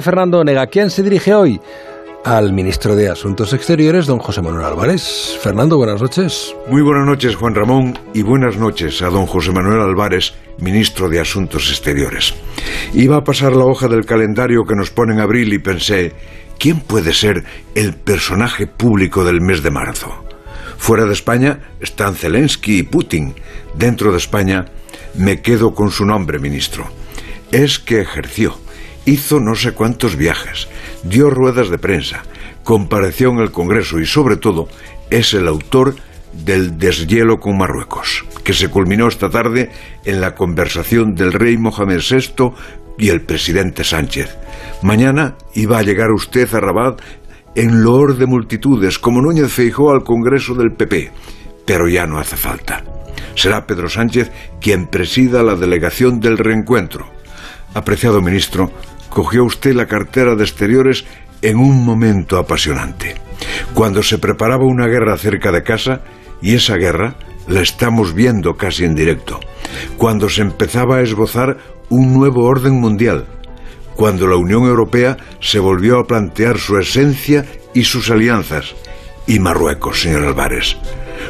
Fernando Nega, ¿quién se dirige hoy? Al ministro de Asuntos Exteriores, don José Manuel Álvarez. Fernando, buenas noches. Muy buenas noches, Juan Ramón, y buenas noches a don José Manuel Álvarez, ministro de Asuntos Exteriores. Iba a pasar la hoja del calendario que nos pone en abril y pensé, ¿quién puede ser el personaje público del mes de marzo? Fuera de España están Zelensky y Putin. Dentro de España me quedo con su nombre, ministro. Es que ejerció hizo no sé cuántos viajes, dio ruedas de prensa, compareció en el Congreso y sobre todo es el autor del deshielo con Marruecos, que se culminó esta tarde en la conversación del rey Mohamed VI y el presidente Sánchez. Mañana iba a llegar usted a Rabat en loor de multitudes, como Núñez Feijó al Congreso del PP, pero ya no hace falta. Será Pedro Sánchez quien presida la delegación del reencuentro. Apreciado ministro, cogió usted la cartera de exteriores en un momento apasionante, cuando se preparaba una guerra cerca de casa y esa guerra la estamos viendo casi en directo, cuando se empezaba a esbozar un nuevo orden mundial, cuando la Unión Europea se volvió a plantear su esencia y sus alianzas, y Marruecos, señor Álvarez.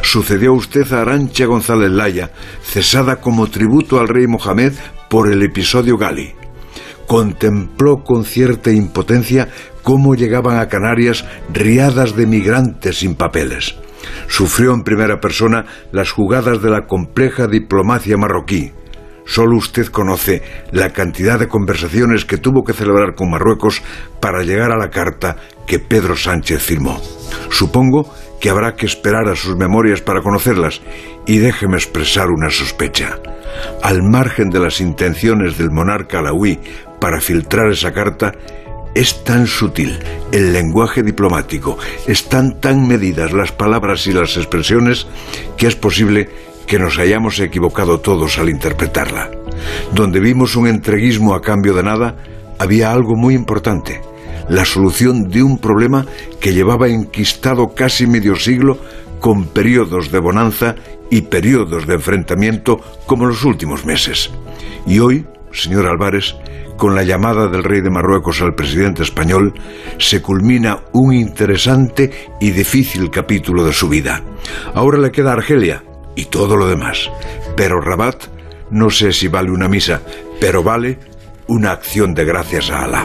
Sucedió usted a Arancha González Laya, cesada como tributo al rey Mohamed por el episodio Gali contempló con cierta impotencia cómo llegaban a Canarias riadas de migrantes sin papeles. Sufrió en primera persona las jugadas de la compleja diplomacia marroquí. Solo usted conoce la cantidad de conversaciones que tuvo que celebrar con Marruecos para llegar a la carta que Pedro Sánchez firmó. Supongo que habrá que esperar a sus memorias para conocerlas y déjeme expresar una sospecha. Al margen de las intenciones del monarca alawí para filtrar esa carta, es tan sutil el lenguaje diplomático, están tan medidas las palabras y las expresiones, que es posible que nos hayamos equivocado todos al interpretarla. Donde vimos un entreguismo a cambio de nada, había algo muy importante, la solución de un problema que llevaba enquistado casi medio siglo con periodos de bonanza y periodos de enfrentamiento como los últimos meses. Y hoy, señor Álvarez, con la llamada del rey de Marruecos al presidente español, se culmina un interesante y difícil capítulo de su vida. Ahora le queda Argelia y todo lo demás. Pero Rabat, no sé si vale una misa, pero vale una acción de gracias a Alá.